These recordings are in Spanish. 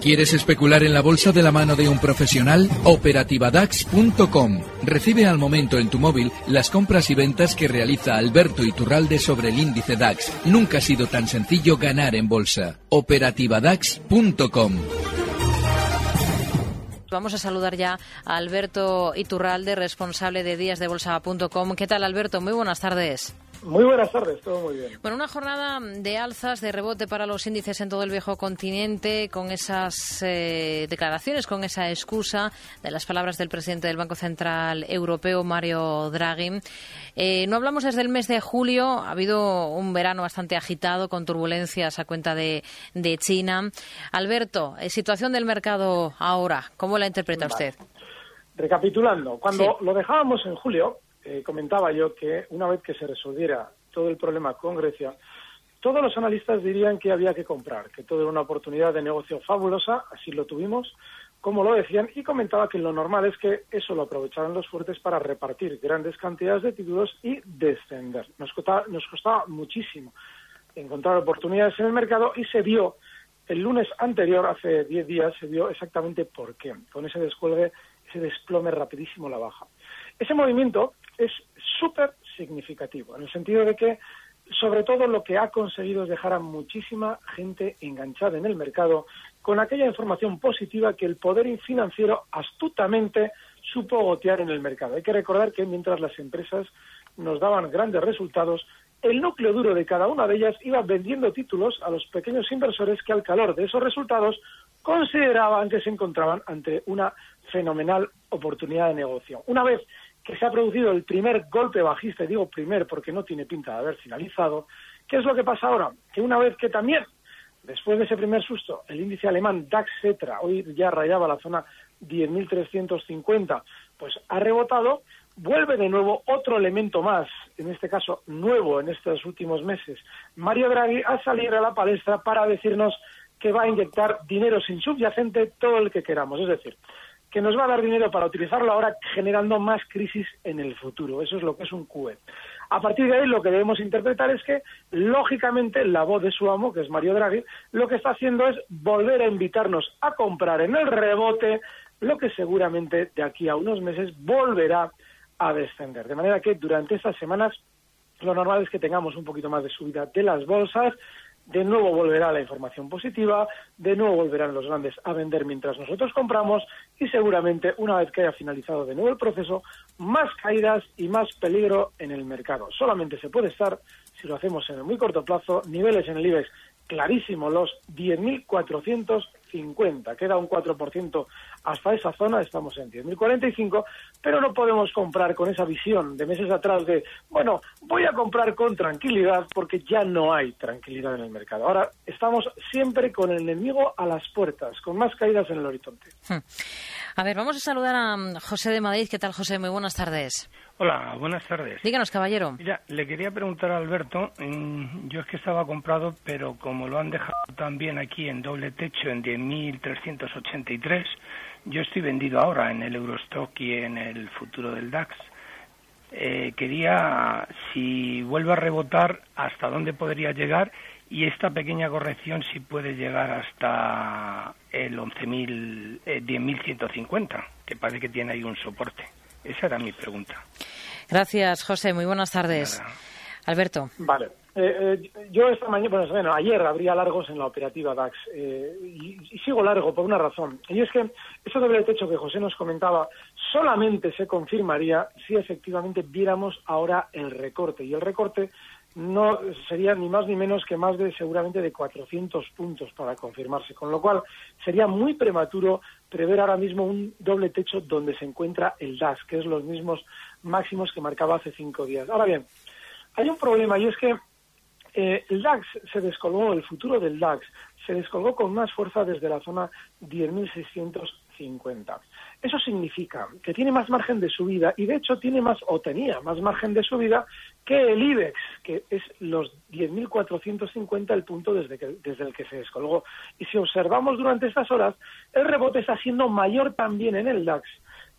¿Quieres especular en la bolsa de la mano de un profesional? Operativadax.com. Recibe al momento en tu móvil las compras y ventas que realiza Alberto Iturralde sobre el índice DAX. Nunca ha sido tan sencillo ganar en bolsa. Operativadax.com. Vamos a saludar ya a Alberto Iturralde, responsable de díasdebolsa.com. ¿Qué tal, Alberto? Muy buenas tardes. Muy buenas tardes, todo muy bien. Bueno, una jornada de alzas, de rebote para los índices en todo el viejo continente, con esas eh, declaraciones, con esa excusa de las palabras del presidente del Banco Central Europeo, Mario Draghi. Eh, no hablamos desde el mes de julio, ha habido un verano bastante agitado, con turbulencias a cuenta de, de China. Alberto, eh, situación del mercado ahora, ¿cómo la interpreta Vale. usted? Recapitulando, cuando Sí. lo dejábamos en julio, eh, comentaba yo que una vez que se resolviera todo el problema con Grecia, todos los analistas dirían que había que comprar, que todo era una oportunidad de negocio fabulosa, así lo tuvimos, como lo decían, y comentaba que lo normal es que eso lo aprovecharan los fuertes para repartir grandes cantidades de títulos y descender. Nos costaba, nos costaba muchísimo encontrar oportunidades en el mercado y se vio el lunes anterior, hace 10 días, se vio exactamente por qué, con ese descuelgue, ese desplome rapidísimo la baja. Ese movimiento es súper significativo, en el sentido de que, sobre todo, lo que ha conseguido es dejar a muchísima gente enganchada en el mercado con aquella información positiva que el poder financiero astutamente supo gotear en el mercado. Hay que recordar que mientras las empresas nos daban grandes resultados, el núcleo duro de cada una de ellas iba vendiendo títulos a los pequeños inversores que al calor de esos resultados consideraban que se encontraban ante una fenomenal oportunidad de negocio. Una vez que se ha producido el primer golpe bajista, digo primer porque no tiene pinta de haber finalizado, ¿qué es lo que pasa ahora? Que una vez que también, después de ese primer susto, el índice alemán DAX Cetra, hoy ya rayaba la zona 10.350, pues ha rebotado, vuelve de nuevo otro elemento más, en este caso nuevo en estos últimos meses, Mario Draghi, a salir a la palestra para decirnos que va a inyectar dinero sin subyacente todo el que queramos. Es decir, que nos va a dar dinero para utilizarlo ahora generando más crisis en el futuro. Eso es lo que es un QE. A partir de ahí lo que debemos interpretar es que, lógicamente, la voz de su amo, que es Mario Draghi, lo que está haciendo es volver a invitarnos a comprar en el rebote lo que seguramente de aquí a unos meses volverá a descender. De manera que durante estas semanas lo normal es que tengamos un poquito más de subida de las bolsas, de nuevo volverá la información positiva, de nuevo volverán los grandes a vender mientras nosotros compramos y seguramente una vez que haya finalizado de nuevo el proceso, más caídas y más peligro en el mercado. Solamente se puede estar, si lo hacemos en el muy corto plazo, niveles en el IBEX clarísimo, los 10.450, queda un 4% hasta esa zona, estamos en 10.045, pero no podemos comprar con esa visión de meses atrás de, bueno, voy a comprar con tranquilidad porque ya no hay tranquilidad en el mercado. Ahora estamos siempre con el enemigo a las puertas, con más caídas en el horizonte. Hmm. A ver, vamos a saludar a mm, José de Madrid. ¿Qué tal, José? Muy buenas tardes. Hola, buenas tardes. Díganos, caballero. Mira, le quería preguntar a Alberto, mm, yo es que estaba comprado, pero como lo han dejado también aquí en doble techo en 10.383, yo estoy vendido ahora en el Eurostock y en el futuro del DAX. Eh, quería, si vuelve a rebotar, hasta dónde podría llegar y esta pequeña corrección si puede llegar hasta el 11.000, eh, 10.150, que parece que tiene ahí un soporte. Esa era mi pregunta. Gracias, José. Muy buenas tardes. Nada. Alberto. Vale. Eh, eh, yo esta mañana, bueno, bueno, ayer habría largos en la operativa DAX eh, y, y sigo largo por una razón. Y es que ese doble techo que José nos comentaba solamente se confirmaría si efectivamente viéramos ahora el recorte. Y el recorte no sería ni más ni menos que más de seguramente de 400 puntos para confirmarse. Con lo cual sería muy prematuro prever ahora mismo un doble techo donde se encuentra el DAX, que es los mismos máximos que marcaba hace cinco días. Ahora bien, hay un problema y es que eh, el DAX se descolgó, el futuro del DAX se descolgó con más fuerza desde la zona 10.650. Eso significa que tiene más margen de subida y de hecho tiene más o tenía más margen de subida que el IBEX, que es los 10.450 el punto desde, que, desde el que se descolgó. Y si observamos durante estas horas, el rebote está siendo mayor también en el DAX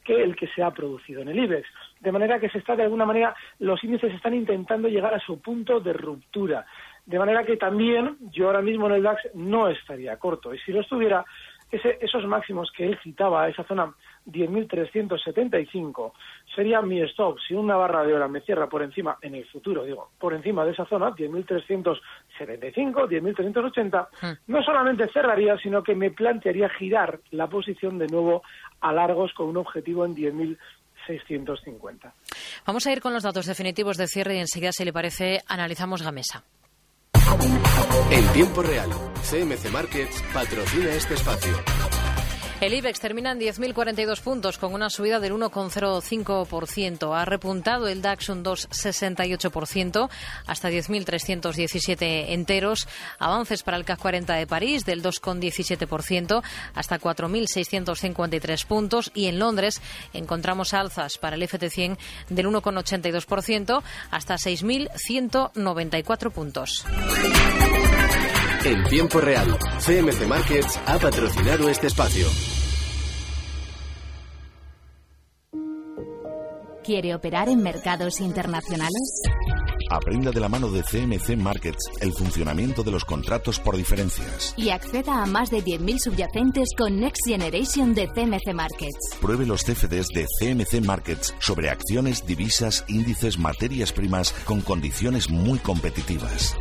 que el que se ha producido en el IBEX. De manera que se está, de alguna manera, los índices están intentando llegar a su punto de ruptura. De manera que también yo ahora mismo en el DAX no estaría corto. Y si lo estuviera, esos máximos que él citaba, esa zona 10.375, sería mi stop. Si una barra de hora me cierra por encima, en el futuro, digo, por encima de esa zona, 10.375, 10.380, hmm. no solamente cerraría, sino que me plantearía girar la posición de nuevo a largos con un objetivo en 10.650. Vamos a ir con los datos definitivos de cierre y enseguida, si le parece, analizamos Gamesa. En tiempo real, CMC Markets patrocina este espacio. El IBEX termina en 10.042 puntos con una subida del 1,05%. Ha repuntado el DAX un 2,68% hasta 10.317 enteros. Avances para el CAC 40 de París del 2,17% hasta 4.653 puntos. Y en Londres encontramos alzas para el FT100 del 1,82% hasta 6.194 puntos. En tiempo real, CMC Markets ha patrocinado este espacio. ¿Quiere operar en mercados internacionales? Aprenda de la mano de CMC Markets el funcionamiento de los contratos por diferencias. Y acceda a más de 10.000 subyacentes con Next Generation de CMC Markets. Pruebe los CFDs de CMC Markets sobre acciones, divisas, índices, materias primas con condiciones muy competitivas.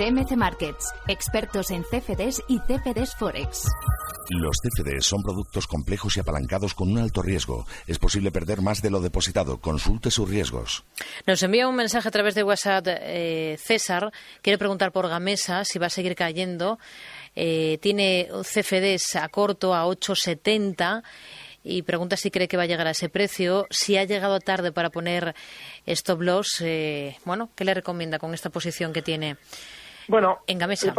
CMC Markets, expertos en CFDs y CFDs Forex. Los CFDs son productos complejos y apalancados con un alto riesgo. Es posible perder más de lo depositado. Consulte sus riesgos. Nos envía un mensaje a través de WhatsApp eh, César. Quiere preguntar por Gamesa si va a seguir cayendo. Eh, tiene CFDs a corto a 8,70 y pregunta si cree que va a llegar a ese precio, si ha llegado tarde para poner stop loss, eh, bueno, ¿qué le recomienda con esta posición que tiene bueno, en Gamesa?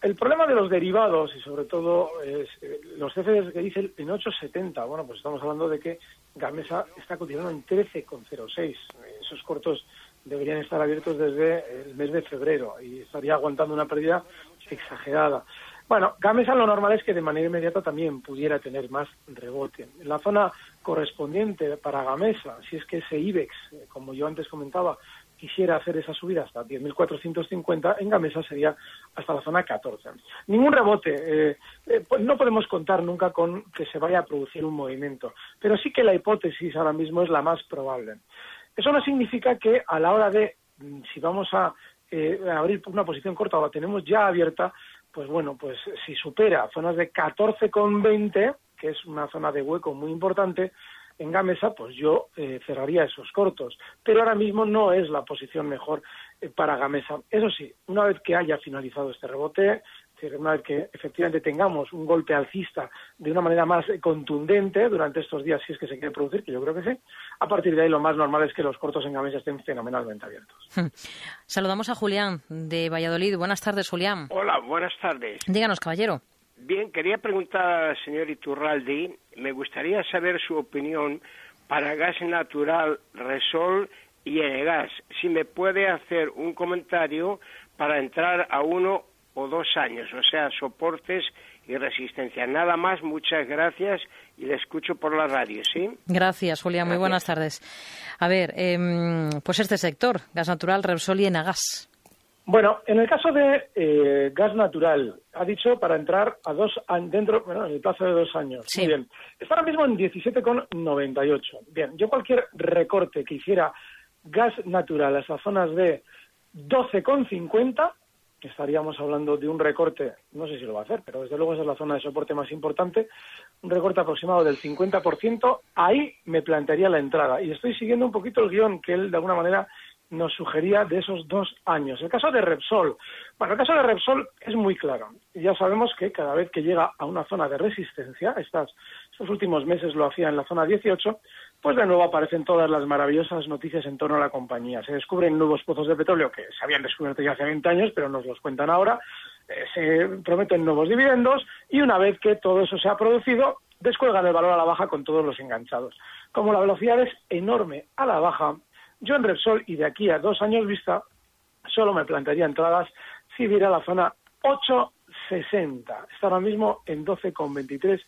El problema de los derivados y sobre todo eh, los CFDs que dicen en 8,70, bueno, pues estamos hablando de que Gamesa está continuando en 13,06. Esos cortos deberían estar abiertos desde el mes de febrero y estaría aguantando una pérdida exagerada. Bueno, Gamesa lo normal es que de manera inmediata también pudiera tener más rebote. En la zona correspondiente para Gamesa, si es que ese IBEX, eh, como yo antes comentaba, quisiera hacer esa subida hasta 10.450, en Gamesa sería hasta la zona 14. Ningún rebote. Eh, eh, pues no podemos contar nunca con que se vaya a producir un movimiento, pero sí que la hipótesis ahora mismo es la más probable. Eso no significa que a la hora de, mm, si vamos a eh, abrir una posición corta o la tenemos ya abierta, pues bueno, pues si supera zonas de 14,20, que es una zona de hueco muy importante, en Gamesa, pues yo eh, cerraría esos cortos. Pero ahora mismo no es la posición mejor eh, para Gamesa. Eso sí, una vez que haya finalizado este rebote, una vez que efectivamente tengamos un golpe alcista de una manera más contundente durante estos días, si es que se quiere producir, que yo creo que sí, a partir de ahí lo más normal es que los cortos en Gamesa estén fenomenalmente abiertos. Saludamos a Julián de Valladolid. Buenas tardes, Julián. Hola, buenas tardes. Díganos, caballero. Bien, quería preguntar al señor Iturraldi, me gustaría saber su opinión para gas natural, Resol y Enegas. Si me puede hacer un comentario para entrar a uno o dos años, o sea, soportes y resistencia. Nada más, muchas gracias y le escucho por la radio, ¿sí? Gracias, Julián. Muy buenas tardes. A ver, em, pues este sector, gas natural, Repsol y Enagas. Bueno, en el caso de eh, gas natural, ha dicho para entrar a dos dentro, bueno, en el plazo de dos años. Sí. bien. Está ahora mismo en 17,98. Bien, yo cualquier recorte que hiciera gas natural a esas zonas de 12,50, estaríamos hablando de un recorte, no sé si lo va a hacer, pero desde luego esa es la zona de soporte más importante, un recorte aproximado del 50%, ahí me plantearía la entrada. Y estoy siguiendo un poquito el guion que él de alguna manera nos sugería de esos dos años. El caso de Repsol. Bueno, el caso de Repsol es muy claro. Ya sabemos que cada vez que llega a una zona de resistencia, estos últimos meses lo hacía en la zona 18, pues de nuevo aparecen todas las maravillosas noticias en torno a la compañía. Se descubren nuevos pozos de petróleo que se habían descubierto ya hace 20 años, pero nos los cuentan ahora. eh, se prometen nuevos dividendos y una vez que todo eso se ha producido, descuelgan el valor a la baja con todos los enganchados. Como la velocidad es enorme a la baja, yo en Repsol y de aquí a dos años vista solo me plantearía entradas si viera la zona 8.60. Está ahora mismo en 12,23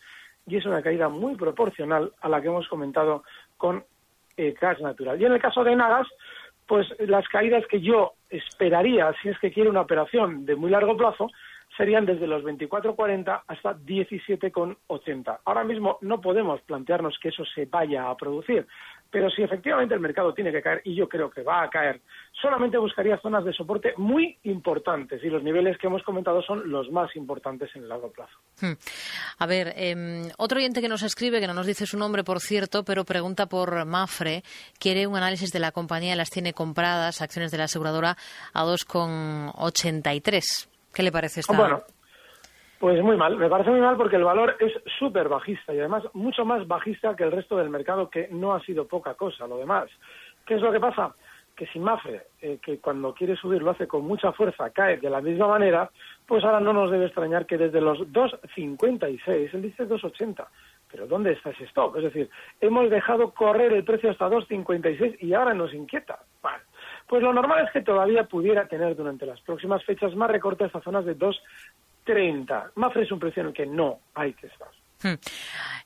y es una caída muy proporcional a la que hemos comentado con eh, gas natural. Y en el caso de Nagas, pues las caídas que yo esperaría, si es que quiere una operación de muy largo plazo, serían desde los 24,40 hasta 17,80. Ahora mismo no podemos plantearnos que eso se vaya a producir, pero si efectivamente el mercado tiene que caer, y yo creo que va a caer, solamente buscaría zonas de soporte muy importantes, y los niveles que hemos comentado son los más importantes en el largo plazo. Hmm. A ver, em, otro oyente que nos escribe, que no nos dice su nombre, por cierto, pero pregunta por Mafre, quiere un análisis de la compañía, las tiene compradas, acciones de la aseguradora, a 2,83. ¿Qué le parece esta? Bueno, pues muy mal, me parece muy mal porque el valor es súper bajista y además mucho más bajista que el resto del mercado, que no ha sido poca cosa lo demás. ¿Qué es lo que pasa? Que si Mafre, eh, que cuando quiere subir lo hace con mucha fuerza, cae de la misma manera, pues ahora no nos debe extrañar que desde los 2,56, él dice 2,80, pero ¿dónde está ese stop? Es decir, hemos dejado correr el precio hasta 2,56 y ahora nos inquieta. Pues lo normal es que todavía pudiera tener durante las próximas fechas más recortes a zonas de 2 30, ma fare su un prezzo che non hai testato. Hmm.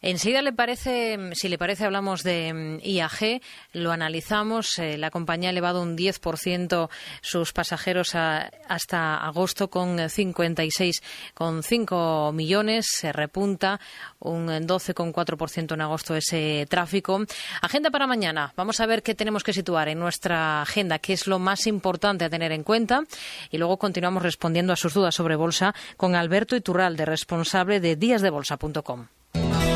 Enseguida le parece, si le parece, hablamos de mm, IAG, lo analizamos. Eh, la compañía ha elevado un 10% sus pasajeros hasta agosto con 56,5 millones. Se repunta un 12,4% en agosto ese tráfico. Agenda para mañana. Vamos a ver qué tenemos que situar en nuestra agenda, qué es lo más importante a tener en cuenta. Y luego continuamos respondiendo a sus dudas sobre bolsa con Alberto Iturralde, responsable de díasdebolsa.com. Bye.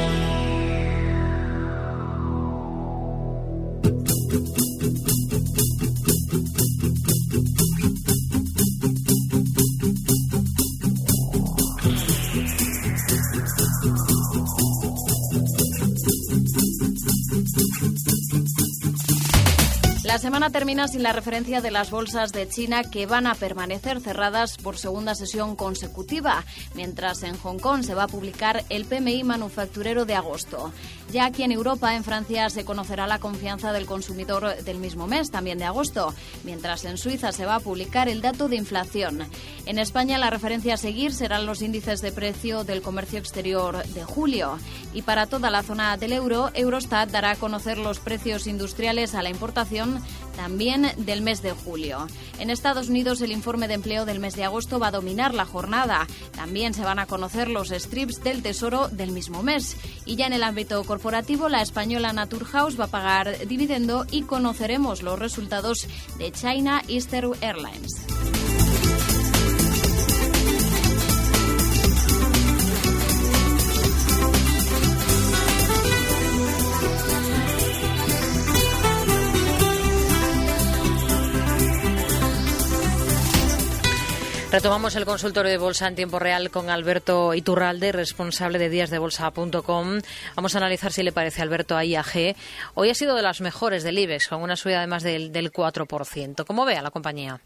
La semana termina sin la referencia de las bolsas de China que van a permanecer cerradas por segunda sesión consecutiva, mientras en Hong Kong se va a publicar el PMI manufacturero de agosto. Ya aquí en Europa, en Francia, se conocerá la confianza del consumidor del mismo mes, también de agosto, mientras en Suiza se va a publicar el dato de inflación. En España, la referencia a seguir serán los índices de precio del comercio exterior de julio. Y para toda la zona del euro, Eurostat dará a conocer los precios industriales a la importación también del mes de julio. En Estados Unidos el informe de empleo del mes de agosto va a dominar la jornada. También se van a conocer los strips del Tesoro del mismo mes. Y ya en el ámbito corporativo, la española Naturhaus va a pagar dividendo y conoceremos los resultados de China Eastern Airlines. Retomamos el consultorio de bolsa en tiempo real con Alberto Iturralde, responsable de díasdebolsa.com. Vamos a analizar si le parece Alberto a IAG. Hoy ha sido de las mejores del IBEX, con una subida además del, del 4%. ¿Cómo ve a la compañía?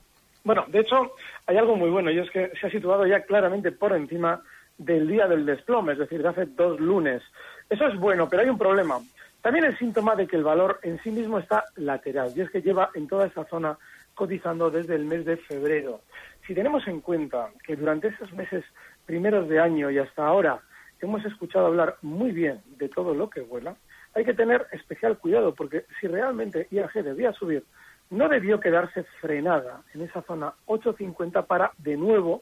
Bueno, de hecho, hay algo muy bueno y es que se ha situado ya claramente por encima del día del desplome, es decir, de hace dos lunes. Eso es bueno, pero hay un problema. También es síntoma de que el valor en sí mismo está lateral y es que lleva en toda esa zona cotizando desde el mes de febrero. Si tenemos en cuenta que durante esos meses primeros de año y hasta ahora hemos escuchado hablar muy bien de todo lo que vuela, hay que tener especial cuidado porque si realmente IAG debía subir, no debió quedarse frenada en esa zona 850 para de nuevo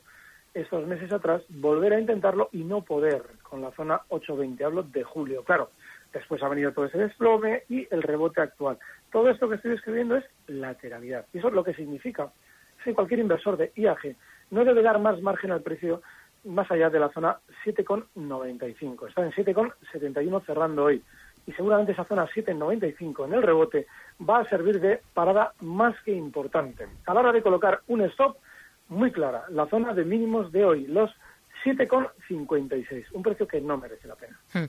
estos meses atrás volver a intentarlo y no poder con la zona 820. Hablo de julio, claro. Después ha venido todo ese desplome y el rebote actual. Todo esto que estoy escribiendo es lateralidad. Y eso es lo que significa cualquier inversor de IAG no debe dar más margen al precio más allá de la zona 7,95. Está en 7,71 cerrando hoy. Y seguramente esa zona 7,95 en el rebote va a servir de parada más que importante. A la hora de colocar un stop, muy clara, la zona de mínimos de hoy, los 7,56. Un precio que no merece la pena. Hmm.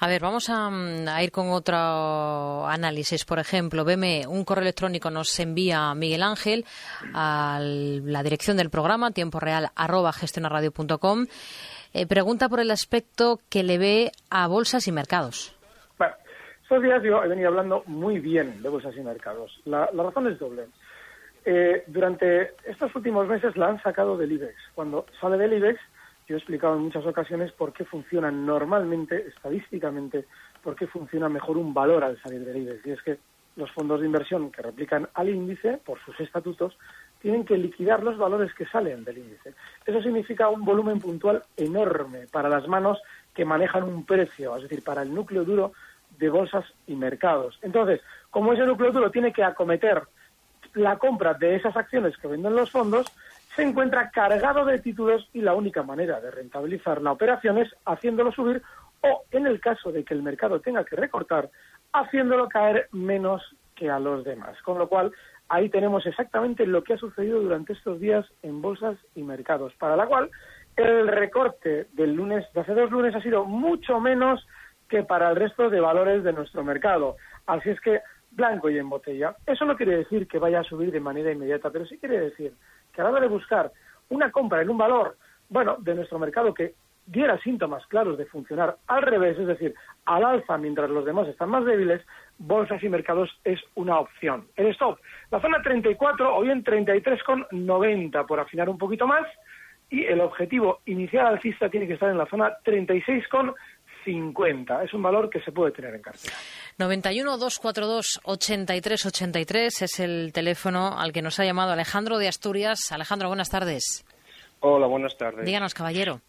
A ver, vamos mm, a, ir con otro análisis. Por ejemplo, veme un correo electrónico nos envía Miguel Ángel a la dirección del programa, tiempo real arroba gestionarradio.com. Eh, pregunta por el aspecto que le ve a bolsas y mercados. Bueno, estos días yo he venido hablando muy bien de bolsas y mercados. La, razón es doble. Eh, durante estos últimos meses la han sacado del IBEX. Cuando sale del IBEX, yo he explicado en muchas ocasiones por qué funciona normalmente, estadísticamente, por qué funciona mejor un valor al salir del IBEX. Y es que los fondos de inversión que replican al índice, por sus estatutos, tienen que liquidar los valores que salen del índice. Eso significa un volumen puntual enorme para las manos que manejan un precio, es decir, para el núcleo duro de bolsas y mercados. Entonces, como ese núcleo duro tiene que acometer la compra de esas acciones que venden los fondos, se encuentra cargado de títulos y la única manera de rentabilizar la operación es haciéndolo subir o, en el caso de que el mercado tenga que recortar, haciéndolo caer menos que a los demás. Con lo cual, ahí tenemos exactamente lo que ha sucedido durante estos días en bolsas y mercados, para la cual el recorte del lunes, de hace dos lunes, ha sido mucho menos que para el resto de valores de nuestro mercado. Así es que, blanco y en botella. Eso no quiere decir que vaya a subir de manera inmediata, pero sí quiere decir que a la hora de buscar una compra en un valor, bueno, de nuestro mercado que diera síntomas claros de funcionar al revés, es decir, al alza mientras los demás están más débiles, bolsas y mercados es una opción. El stop, la zona 34 o bien 33,90 por afinar un poquito más y el objetivo inicial alcista tiene que estar en la zona 36,50. Es un valor que se puede tener en cartera. 91 242 83 83 es el teléfono al que nos ha llamado Alejandro de Asturias. Alejandro, buenas tardes. Hola, buenas tardes. Díganos, caballero.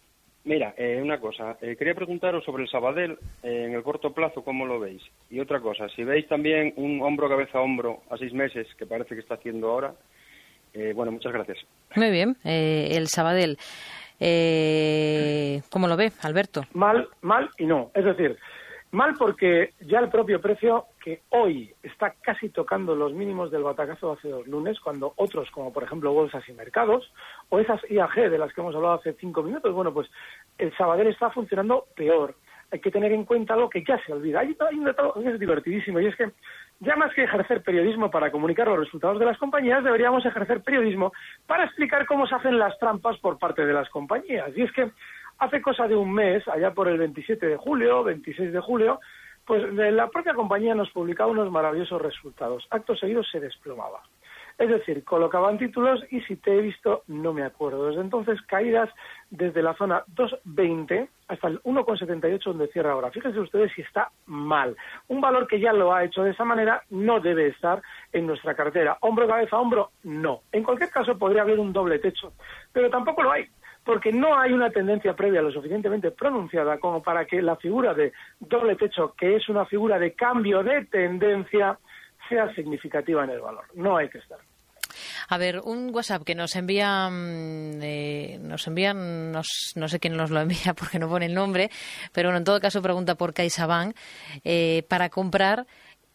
Mira, eh, una cosa, eh, quería preguntaros sobre el Sabadell eh, en el corto plazo, ¿cómo lo veis? Y otra cosa, si veis también un hombro cabeza a hombro a seis meses, que parece que está haciendo ahora, bueno, muchas gracias. Muy bien, el Sabadell. ¿Cómo lo ve, Alberto? Mal, mal y no. Es decir, mal porque ya el propio precio, que hoy está casi tocando los mínimos del batacazo hace dos lunes, cuando otros, como por ejemplo bolsas y mercados, o esas IAG de las que hemos hablado hace cinco minutos, bueno, pues el Sabadell está funcionando peor. Hay que tener en cuenta algo que ya se olvida. Hay, un dato que es divertidísimo y es que ya más que ejercer periodismo para comunicar los resultados de las compañías, deberíamos ejercer periodismo para explicar cómo se hacen las trampas por parte de las compañías. Y es que hace cosa de un mes, allá por el 27 de julio, 26 de julio, pues la propia compañía nos publicaba unos maravillosos resultados. Acto seguido se desplomaba. Es decir, colocaban títulos y si te he visto no me acuerdo. Desde entonces caídas desde la zona 2.20 hasta el 1.78 donde cierra ahora. Fíjense ustedes si está mal. Un valor que ya lo ha hecho de esa manera no debe estar en nuestra cartera. Hombro, cabeza, hombro, no. En cualquier caso podría haber un doble techo, pero tampoco lo hay porque no hay una tendencia previa lo suficientemente pronunciada como para que la figura de doble techo, que es una figura de cambio de tendencia, sea significativa en el valor. No hay que estar. A ver, un WhatsApp que nos envía, mm, eh, nos envían, no sé quién nos lo envía porque no pone el nombre, pero bueno, en todo caso pregunta por CaixaBank eh, para comprar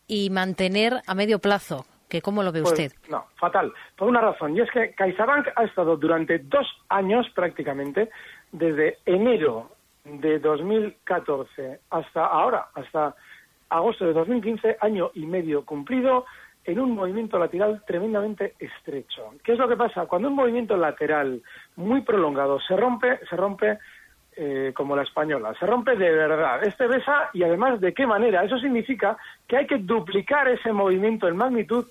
y mantener a medio plazo. Que ¿Cómo lo ve pues, usted? No, fatal. Por una razón, y es que CaixaBank ha estado durante dos años prácticamente, desde enero de 2014 hasta ahora, hasta agosto de 2015, año y medio cumplido, en un movimiento lateral tremendamente estrecho. ¿Qué es lo que pasa? Cuando un movimiento lateral muy prolongado se rompe, se rompe eh, como la española, se rompe de verdad. Este besa y además de qué manera. Eso significa que hay que duplicar ese movimiento en magnitud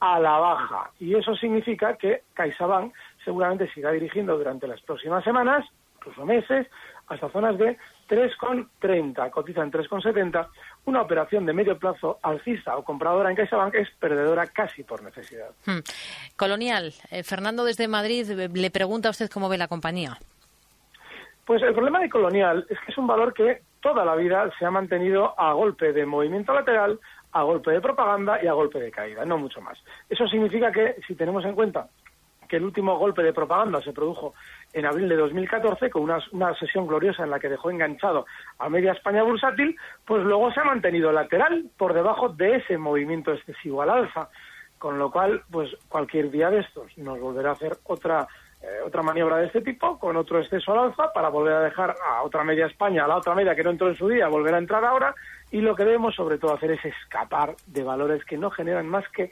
a la baja. Y eso significa que CaixaBank seguramente siga dirigiendo durante las próximas semanas, incluso meses, hasta zonas de 3,30, cotiza en 3,70, una operación de medio plazo alcista o compradora en CaixaBank es perdedora casi por necesidad. Hmm. Colonial, eh, Fernando desde Madrid eh, le pregunta a usted cómo ve la compañía. Pues el problema de Colonial es que es un valor que toda la vida se ha mantenido a golpe de movimiento lateral, a golpe de propaganda y a golpe de caída, no mucho más. Eso significa que si tenemos en cuenta que el último golpe de propaganda se produjo en abril de 2014 con una, una, sesión gloriosa en la que dejó enganchado a media España bursátil, pues luego se ha mantenido lateral por debajo de ese movimiento excesivo al alza, con lo cual, pues cualquier día de estos nos volverá a hacer otra eh, otra maniobra de este tipo, con otro exceso al alza, para volver a dejar a otra media España, a la otra media que no entró en su día, volver a entrar ahora, y lo que debemos sobre todo hacer es escapar de valores que no generan más que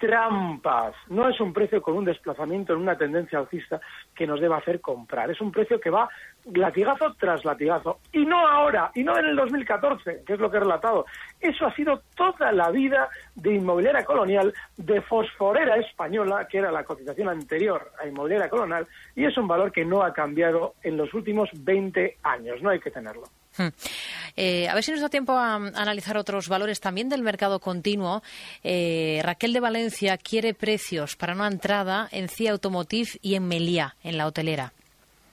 trampas. No es un precio con un desplazamiento en una tendencia alcista que nos deba hacer comprar. Es un precio que va latigazo tras latigazo. Y no ahora, y no en el 2014, que es lo que he relatado. Eso ha sido toda la vida de inmobiliaria colonial, de fosforera española, que era la cotización anterior a inmobiliaria colonial, y es un valor que no ha cambiado en los últimos 20 años. No hay que tenerlo. Hmm. Eh, a ver si nos da tiempo a, analizar otros valores también del mercado continuo. Eh, Raquel de Valencia quiere precios para una entrada en CIA Automotive y en Meliá, en la hotelera.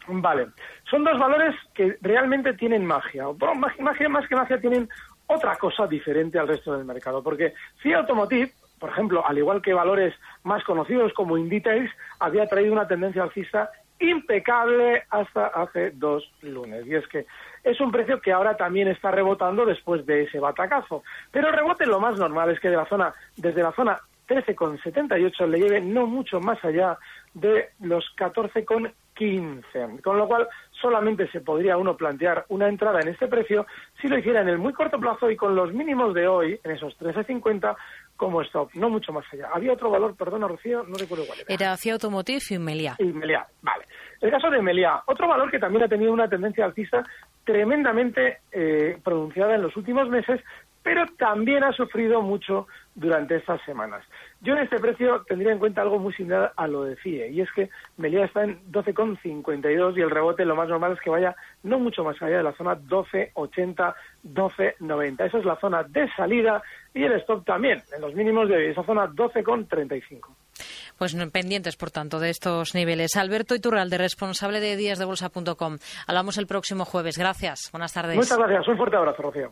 Vale, son dos valores que realmente tienen magia. magia más que magia tienen otra cosa diferente al resto del mercado, porque CIA Automotive por ejemplo, al igual que valores más conocidos como Inditex, había traído una tendencia alcista impecable hasta hace dos lunes. Y es que es un precio que ahora también está rebotando después de ese batacazo. Pero rebote lo más normal es que de la zona, desde la zona 13,78 le lleve no mucho más allá de los 14,15. Con lo cual, solamente se podría uno plantear una entrada en este precio si lo hiciera en el muy corto plazo y con los mínimos de hoy, en esos 13,50, como stop, no mucho más allá. Había otro valor, perdona Rocío, no recuerdo cuál era. Era hacia Automotive y Meliá. Y Meliá, vale. El caso de Meliá, otro valor que también ha tenido una tendencia alcista tremendamente eh, pronunciada en los últimos meses, pero también ha sufrido mucho durante estas semanas. Yo en este precio tendría en cuenta algo muy similar a lo de CIE, y es que Meliá está en 12,52 y el rebote lo más normal es que vaya no mucho más allá de la zona 12,80, 12,90. Esa es la zona de salida y el stop también, en los mínimos de esa zona 12,35. Pues pendientes, por tanto, de estos niveles. Alberto Iturralde, responsable de díasdebolsa.com. Hablamos el próximo jueves. Gracias. Buenas tardes. Muchas gracias. Un fuerte abrazo, Rocío.